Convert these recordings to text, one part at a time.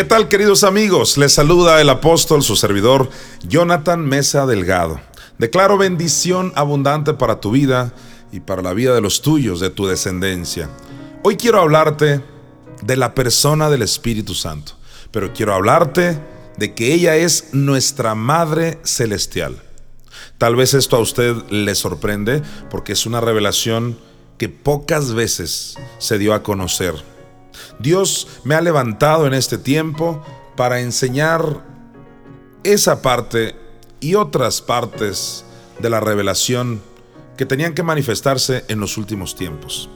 ¿Qué tal queridos amigos? Les saluda el apóstol, su servidor, Jonathan Mesa Delgado. Declaro bendición abundante para tu vida y para la vida de los tuyos, de tu descendencia. Hoy quiero hablarte de la persona del Espíritu Santo, pero quiero hablarte de que ella es nuestra Madre Celestial. Tal vez esto a usted le sorprende porque es una revelación que pocas veces se dio a conocer. Dios me ha levantado en este tiempo para enseñar esa parte y otras partes de la revelación que tenían que manifestarse en los últimos tiempos.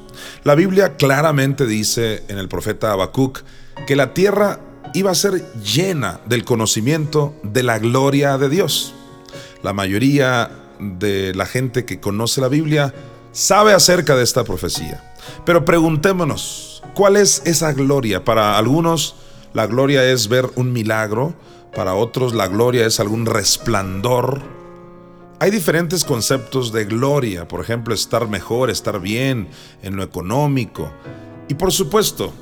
La Biblia claramente dice en el profeta Habacuc que la tierra iba a ser llena del conocimiento de la gloria de Dios. La mayoría de la gente que conoce la Biblia sabe acerca de esta profecía. Pero preguntémonos, ¿Cuál es esa gloria? Para algunos la gloria es ver un milagro, para otros la gloria es algún resplandor. Hay diferentes conceptos de gloria, por ejemplo, estar mejor, estar bien en lo económico. Y por supuesto,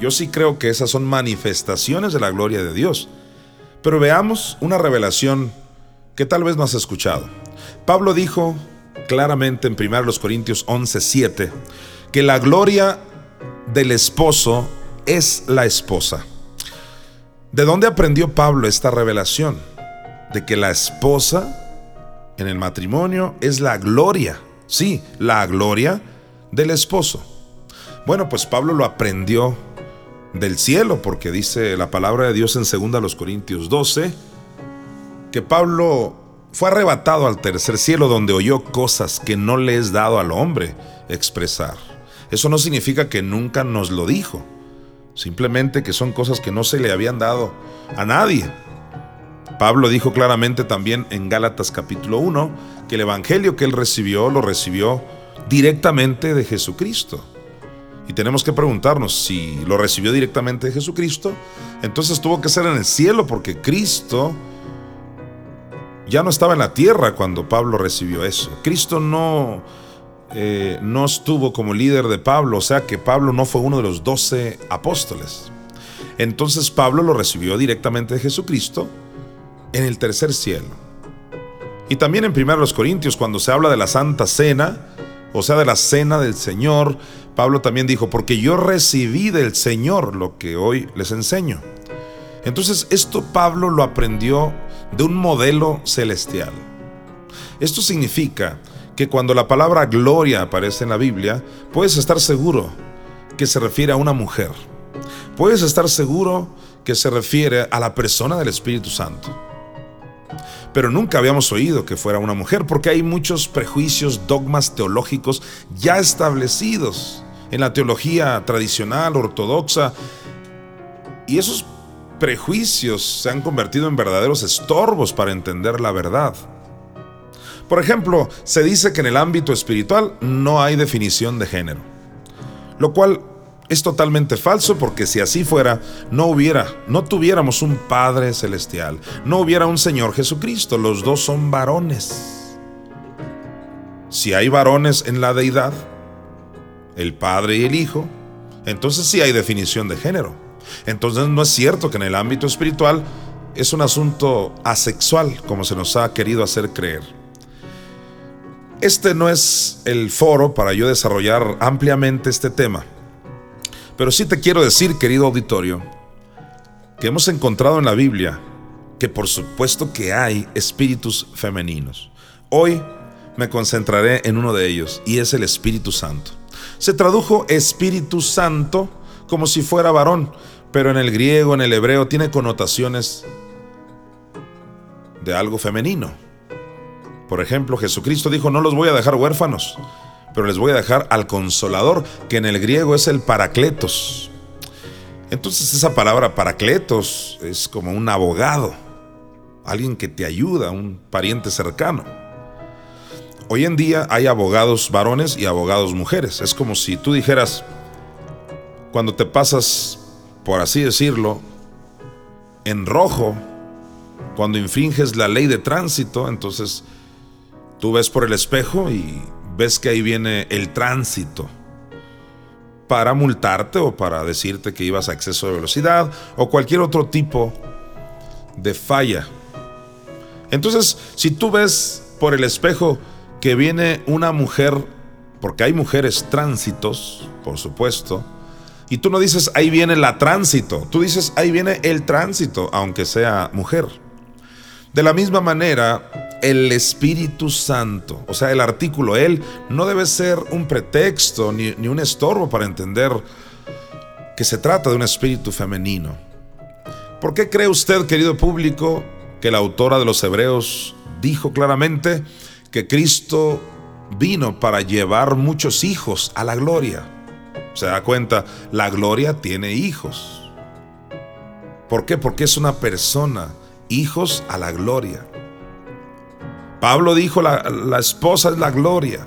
yo sí creo que esas son manifestaciones de la gloria de Dios. Pero veamos una revelación que tal vez no has escuchado. Pablo dijo claramente en 1 Corintios 11:7 que la gloria del esposo es la esposa. ¿De dónde aprendió Pablo esta revelación? De que la esposa en el matrimonio es la gloria, sí, la gloria del esposo. Bueno, pues Pablo lo aprendió del cielo, porque dice la palabra de Dios en 2 Corintios 12, que Pablo fue arrebatado al tercer cielo donde oyó cosas que no le es dado al hombre expresar. Eso no significa que nunca nos lo dijo, simplemente que son cosas que no se le habían dado a nadie. Pablo dijo claramente también en Gálatas capítulo 1 que el Evangelio que él recibió lo recibió directamente de Jesucristo. Y tenemos que preguntarnos si lo recibió directamente de Jesucristo, entonces tuvo que ser en el cielo porque Cristo ya no estaba en la tierra cuando Pablo recibió eso. Cristo no eh, no estuvo como líder de Pablo, o sea que Pablo no fue uno de los doce apóstoles. Entonces Pablo lo recibió directamente de Jesucristo en el tercer cielo. Y también en 1 Corintios, cuando se habla de la Santa Cena, o sea, de la Cena del Señor, Pablo también dijo, porque yo recibí del Señor lo que hoy les enseño. Entonces, esto Pablo lo aprendió de un modelo celestial. Esto significa que cuando la palabra gloria aparece en la Biblia, puedes estar seguro que se refiere a una mujer. Puedes estar seguro que se refiere a la persona del Espíritu Santo. Pero nunca habíamos oído que fuera una mujer porque hay muchos prejuicios, dogmas teológicos ya establecidos en la teología tradicional, ortodoxa. Y esos prejuicios se han convertido en verdaderos estorbos para entender la verdad. Por ejemplo, se dice que en el ámbito espiritual no hay definición de género, lo cual es totalmente falso porque si así fuera, no hubiera, no tuviéramos un Padre celestial, no hubiera un Señor Jesucristo, los dos son varones. Si hay varones en la deidad, el Padre y el Hijo, entonces sí hay definición de género. Entonces no es cierto que en el ámbito espiritual es un asunto asexual, como se nos ha querido hacer creer. Este no es el foro para yo desarrollar ampliamente este tema, pero sí te quiero decir, querido auditorio, que hemos encontrado en la Biblia que por supuesto que hay espíritus femeninos. Hoy me concentraré en uno de ellos y es el Espíritu Santo. Se tradujo Espíritu Santo como si fuera varón, pero en el griego, en el hebreo, tiene connotaciones de algo femenino. Por ejemplo, Jesucristo dijo, no los voy a dejar huérfanos, pero les voy a dejar al consolador, que en el griego es el paracletos. Entonces esa palabra paracletos es como un abogado, alguien que te ayuda, un pariente cercano. Hoy en día hay abogados varones y abogados mujeres. Es como si tú dijeras, cuando te pasas, por así decirlo, en rojo, cuando infringes la ley de tránsito, entonces Tú ves por el espejo y ves que ahí viene el tránsito. para multarte o para decirte que ibas a exceso de velocidad o cualquier otro tipo de falla. Entonces, si tú ves por el espejo que viene una mujer, porque hay mujeres tránsitos, por supuesto, y tú no dices ahí viene la tránsito, tú dices ahí viene el tránsito, aunque sea mujer. De la misma manera, el Espíritu Santo, o sea, el artículo Él, no debe ser un pretexto ni, ni, un estorbo para entender que se trata de un espíritu femenino. ¿Por qué cree usted, querido público, que la autora de los Hebreos dijo claramente que Cristo vino para llevar muchos hijos a la gloria? Se da cuenta, la gloria tiene hijos. ¿Por qué? Porque es una persona, hijos a la gloria. Pablo dijo, la, la esposa es la gloria.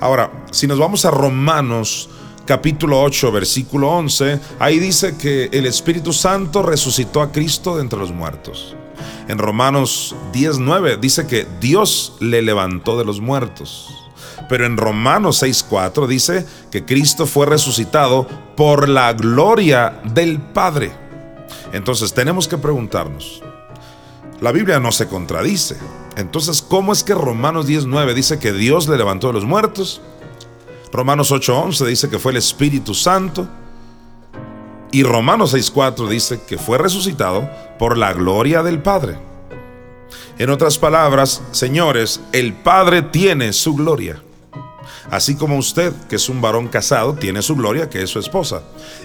Ahora, si nos vamos a Romanos capítulo 8, versículo 11, ahí dice que el Espíritu Santo resucitó a Cristo de entre los muertos. En Romanos 10.9 dice que Dios le levantó de los muertos. Pero en Romanos 6.4 dice que Cristo fue resucitado por la gloria del Padre. Entonces tenemos que preguntarnos, la Biblia no se contradice. Entonces, ¿cómo es que Romanos 10.9 dice que Dios le levantó de los muertos? Romanos 8.11 dice que fue el Espíritu Santo. Y Romanos 6.4 dice que fue resucitado por la gloria del Padre. En otras palabras, señores, el Padre tiene su gloria. Así como usted, que es un varón casado, tiene su gloria, que es su esposa.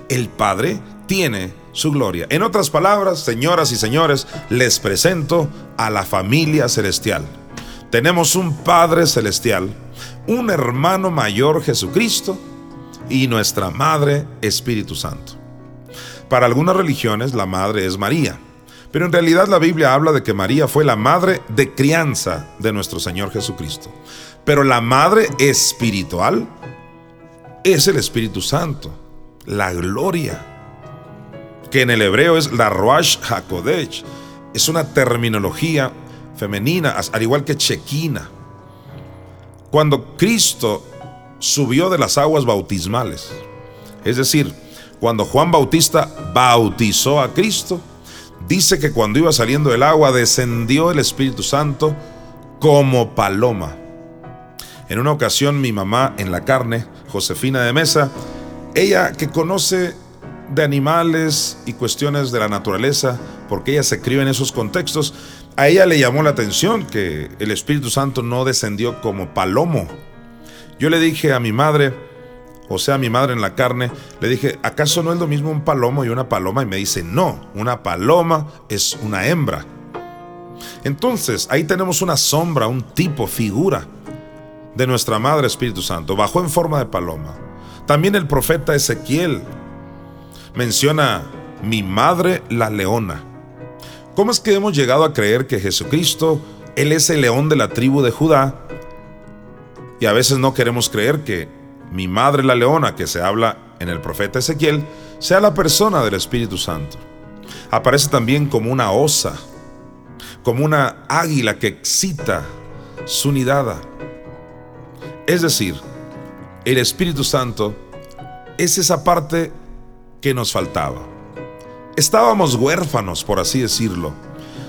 El Padre tiene su gloria. En otras palabras, señoras y señores, les presento a la familia celestial. Tenemos un Padre celestial, un hermano mayor Jesucristo y nuestra Madre Espíritu Santo. Para algunas religiones la Madre es María, pero en realidad la Biblia habla de que María fue la madre de crianza de nuestro Señor Jesucristo. Pero la madre espiritual es el Espíritu Santo, la gloria, que en el hebreo es la Roash HaKodesh. Es una terminología femenina, al igual que Chequina. Cuando Cristo subió de las aguas bautismales, es decir, cuando Juan Bautista bautizó a Cristo, dice que cuando iba saliendo del agua descendió el Espíritu Santo como paloma. En una ocasión mi mamá en la carne, Josefina de Mesa, ella que conoce de animales y cuestiones de la naturaleza, porque ella se crió en esos contextos, a ella le llamó la atención que el Espíritu Santo no descendió como palomo. Yo le dije a mi madre, o sea, a mi madre en la carne, le dije, ¿acaso no es lo mismo un palomo y una paloma? Y me dice, no, una paloma es una hembra. Entonces, ahí tenemos una sombra, un tipo, figura de nuestra Madre Espíritu Santo, bajó en forma de paloma. También el profeta Ezequiel menciona mi madre la leona. ¿Cómo es que hemos llegado a creer que Jesucristo, Él es el león de la tribu de Judá? Y a veces no queremos creer que mi madre la leona, que se habla en el profeta Ezequiel, sea la persona del Espíritu Santo. Aparece también como una osa, como una águila que excita su nidada. Es decir, el Espíritu Santo es esa parte que nos faltaba. Estábamos huérfanos, por así decirlo.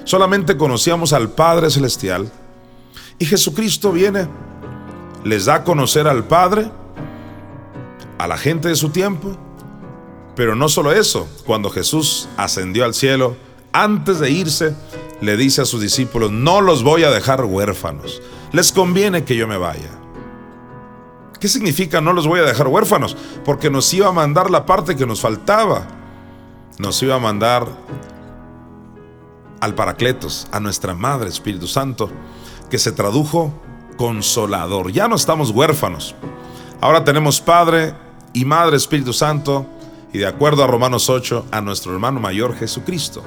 Solamente conocíamos al Padre Celestial. Y Jesucristo viene, les da a conocer al Padre, a la gente de su tiempo. Pero no solo eso, cuando Jesús ascendió al cielo, antes de irse, le dice a sus discípulos, no los voy a dejar huérfanos. Les conviene que yo me vaya. ¿Qué significa no los voy a dejar huérfanos? Porque nos iba a mandar la parte que nos faltaba. Nos iba a mandar al Paracletos, a nuestra Madre Espíritu Santo, que se tradujo consolador. Ya no estamos huérfanos. Ahora tenemos Padre y Madre Espíritu Santo y de acuerdo a Romanos 8, a nuestro hermano mayor Jesucristo.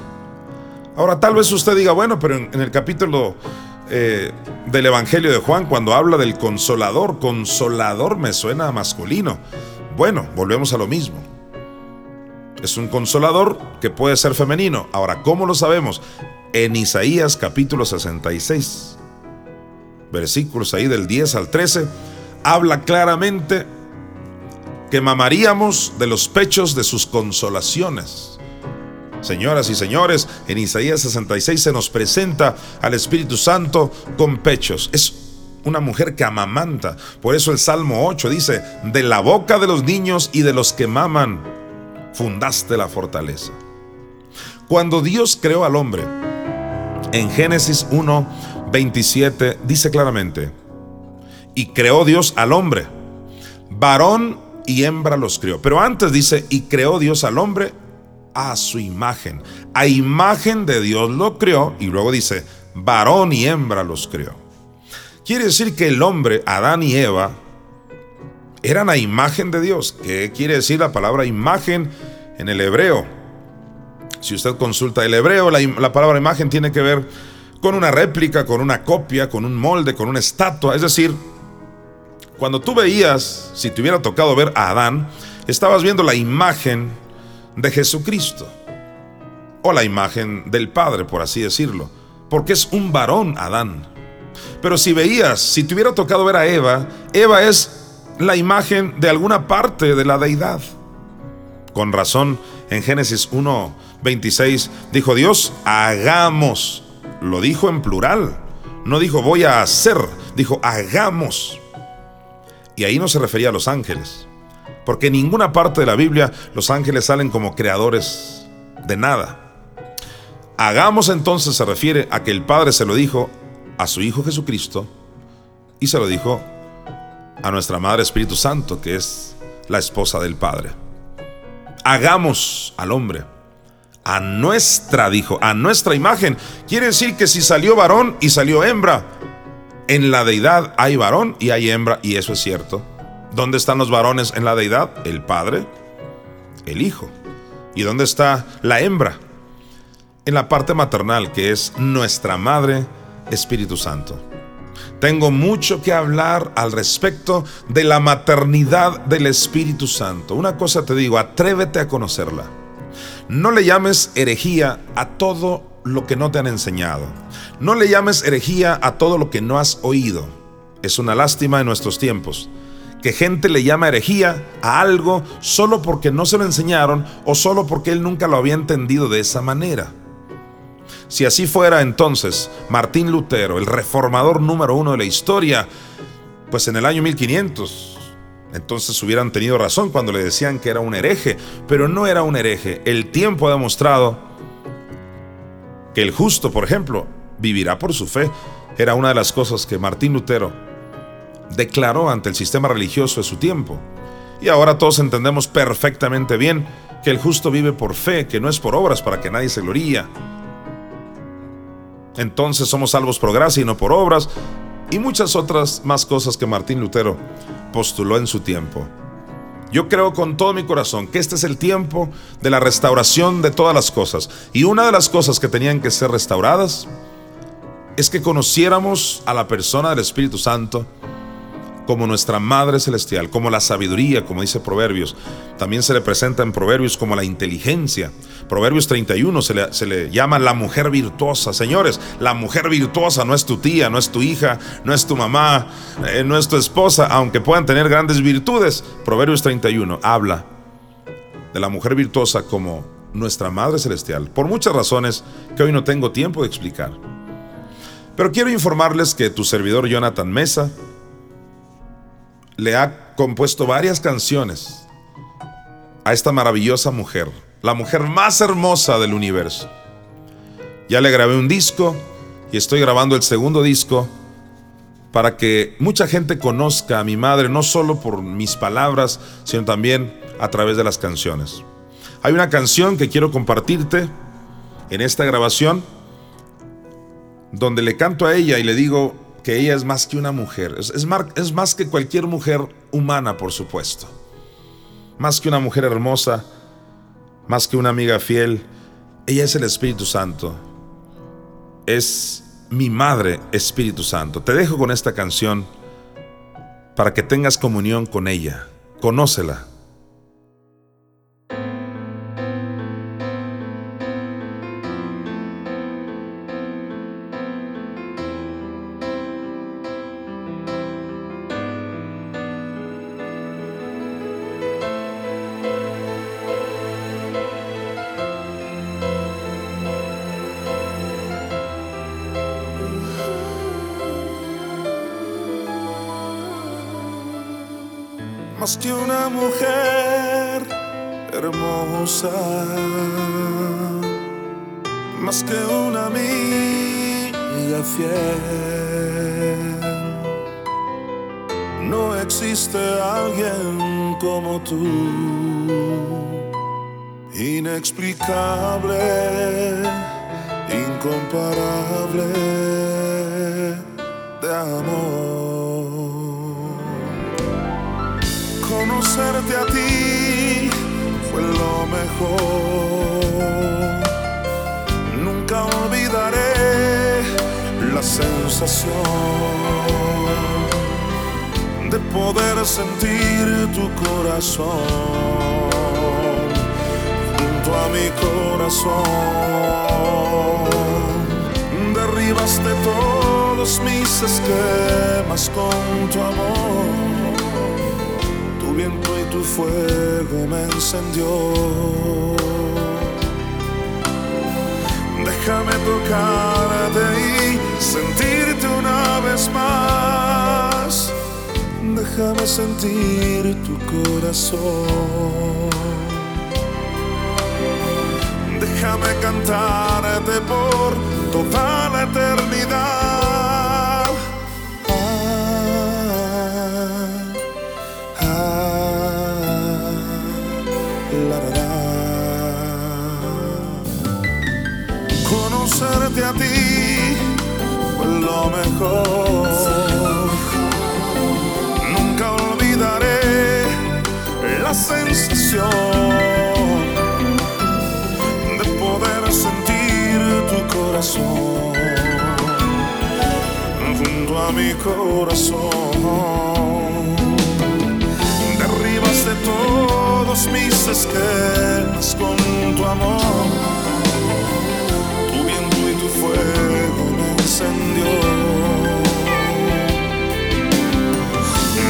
Ahora tal vez usted diga, bueno, pero en, el capítulo eh, del Evangelio de Juan cuando habla del consolador. Consolador me suena masculino. Bueno, volvemos a lo mismo. Es un consolador que puede ser femenino. Ahora, ¿cómo lo sabemos? En Isaías capítulo 66, versículos ahí del 10 al 13, habla claramente que mamaríamos de los pechos de sus consolaciones. Señoras y señores, en Isaías 66 se nos presenta al Espíritu Santo con pechos. Es una mujer que amamanta. Por eso el Salmo 8 dice, de la boca de los niños y de los que maman, fundaste la fortaleza. Cuando Dios creó al hombre, en Génesis 1, 27 dice claramente, y creó Dios al hombre, varón y hembra los creó. Pero antes dice, y creó Dios al hombre a su imagen. A imagen de Dios lo creó y luego dice, varón y hembra los creó. Quiere decir que el hombre, Adán y Eva, eran a imagen de Dios. ¿Qué quiere decir la palabra imagen en el hebreo? Si usted consulta el hebreo, la, palabra imagen tiene que ver con una réplica, con una copia, con un molde, con una estatua. Es decir, cuando tú veías, si te hubiera tocado ver a Adán, estabas viendo la imagen de Jesucristo. O la imagen del Padre, por así decirlo. Porque es un varón Adán. Pero si veías, si te hubiera tocado ver a Eva, Eva es la imagen de alguna parte de la deidad. Con razón, en Génesis 1, 26 dijo Dios, hagamos. Lo dijo en plural. No dijo voy a hacer, dijo hagamos. Y ahí no se refería a los ángeles. Porque en ninguna parte de la Biblia los ángeles salen como creadores de nada. Hagamos entonces se refiere a que el Padre se lo dijo a su Hijo Jesucristo y se lo dijo a nuestra Madre Espíritu Santo, que es la esposa del Padre. Hagamos al hombre a nuestra, dijo, a nuestra imagen. Quiere decir que si salió varón y salió hembra, en la deidad hay varón y hay hembra, y eso es cierto. ¿Dónde están los varones en la deidad? El Padre, el Hijo. ¿Y dónde está la hembra? En la parte maternal, que es nuestra Madre Espíritu Santo. Tengo mucho que hablar al respecto de la maternidad del Espíritu Santo. Una cosa te digo, atrévete a conocerla. No le llames herejía a todo lo que no te han enseñado. No le llames herejía a todo lo que no has oído. Es una lástima en nuestros tiempos que gente le llama herejía a algo solo porque no se lo enseñaron o solo porque él nunca lo había entendido de esa manera. Si así fuera entonces, Martín Lutero, el reformador número uno de la historia, pues en el año 1500, entonces hubieran tenido razón cuando le decían que era un hereje, pero no era un hereje. El tiempo ha demostrado que el justo, por ejemplo, vivirá por su fe. Era una de las cosas que Martín Lutero declaró ante el sistema religioso de su tiempo. Y ahora todos entendemos perfectamente bien que el justo vive por fe, que no es por obras para que nadie se gloría entonces somos salvos por gracia y no por obras, y muchas otras más cosas que Martín Lutero postuló en su tiempo. Yo creo con todo mi corazón que este es el tiempo de la restauración de todas las cosas. Y una de las cosas que tenían que ser restauradas es que conociéramos a la persona del Espíritu Santo como nuestra Madre Celestial, como la sabiduría, como dice Proverbios. También se le presenta en Proverbios como la inteligencia. Proverbios 31 se le, se le, llama la mujer virtuosa. Señores, la mujer virtuosa no es tu tía, no es tu hija, no es tu mamá, eh, no es tu esposa, aunque puedan tener grandes virtudes. Proverbios 31 habla de la mujer virtuosa como nuestra Madre Celestial, por muchas razones que hoy no tengo tiempo de explicar. Pero quiero informarles que tu servidor Jonathan Mesa, le ha compuesto varias canciones a esta maravillosa mujer, la mujer más hermosa del universo. Ya le grabé un disco y estoy grabando el segundo disco para que mucha gente conozca a mi madre, no solo por mis palabras, sino también a través de las canciones. Hay una canción que quiero compartirte en esta grabación, donde le canto a ella y le digo, que ella es más que una mujer, es, es, más que cualquier mujer humana, por supuesto. Más que una mujer hermosa, más que una amiga fiel, ella es el Espíritu Santo. Es mi madre Espíritu Santo. Te dejo con esta canción para que tengas comunión con ella. Conócela. Más que una mujer hermosa, más que una amiga fiel. No existe alguien como tú, inexplicable, incomparable de amor. Conocerte a ti fue lo mejor. Nunca olvidaré la sensación de poder sentir tu corazón junto a mi corazón. Derribaste todos mis esquemas con tu amor. Tu viento y tu fuego me encendió. Déjame tocarte y sentirte una vez más. Déjame sentir tu corazón. Déjame cantarte por toda la eternidad. Conocerte a ti fue lo mejor. Nunca olvidaré la sensación de poder sentir tu corazón junto a mi corazón. Derribaste todos mis esquemas con tu amor.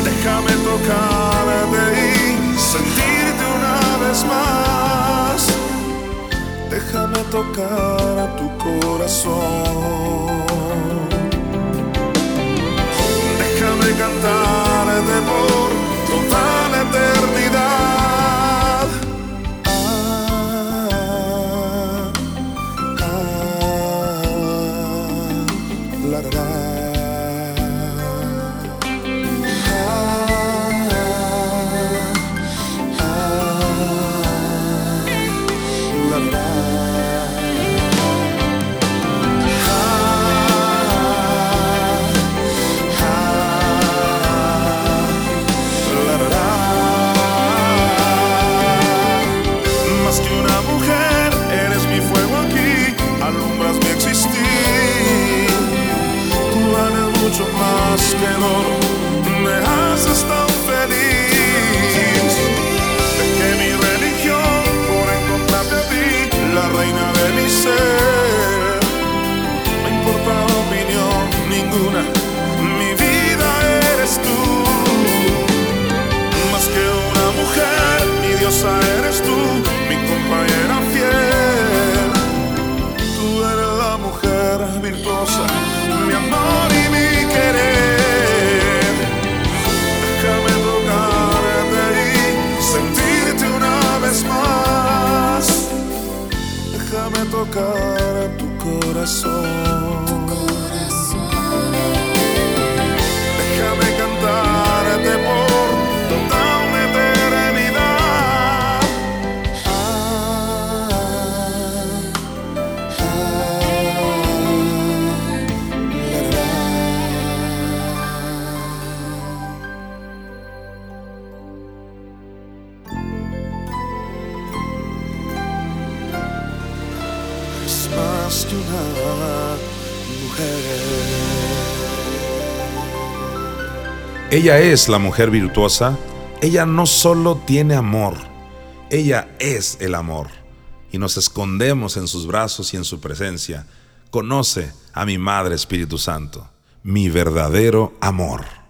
Déjame tocarte y sentirte una vez más. Déjame tocar a tu corazón. Déjame cantarte por toda la eternidad. Mucho Déjame tocar tu corazón. Ella es la mujer virtuosa. Ella no solo tiene amor, ella es el amor. Y nos escondemos en sus brazos y en su presencia. Conoce a mi Madre Espíritu Santo, mi verdadero amor.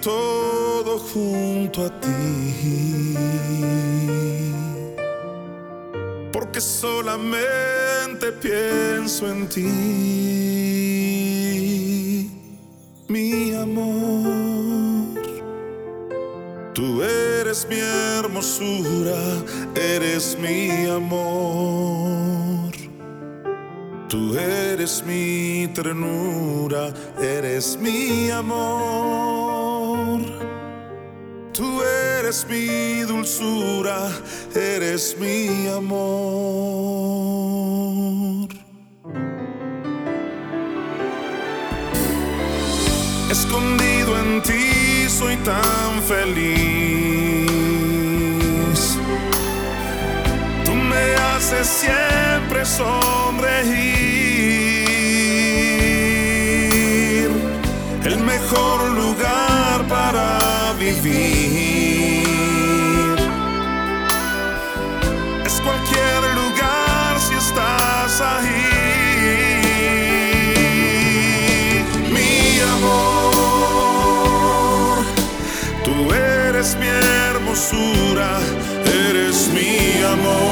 Todo junto a ti. Porque solamente pienso en ti, mi amor. Tú eres mi hermosura, eres mi amor. Tú eres mi ternura, eres mi amor. Tú eres mi dulzura, eres mi amor. Escondido en ti soy tan feliz. Tú me haces siempre sonreír. Mejor lugar para vivir. Es cualquier lugar si estás ahí. Mi amor, tú eres mi hermosura, eres mi amor.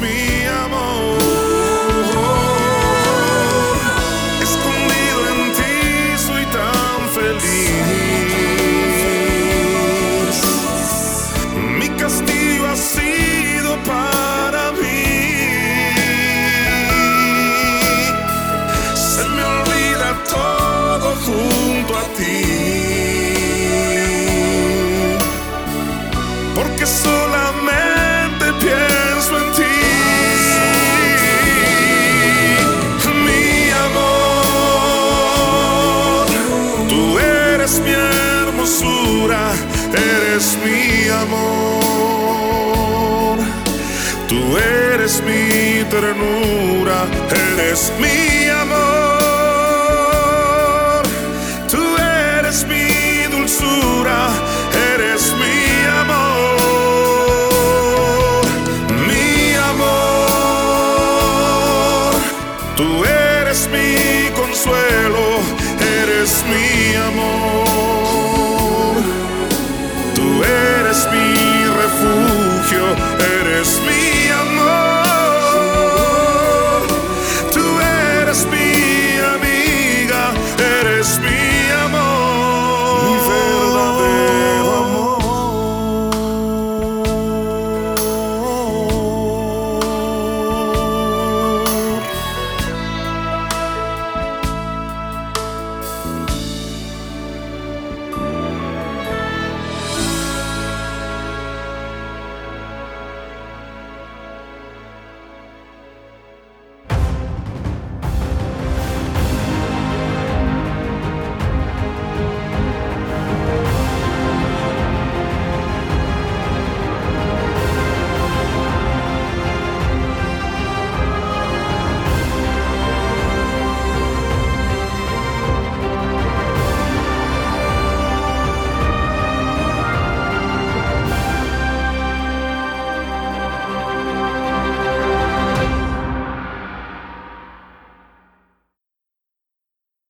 Eres eres mi amor. Tú eres mi dulzura, eres mi amor. Mi amor, tú eres mi consuelo, eres mi amor. Tú eres mi refugio, eres mi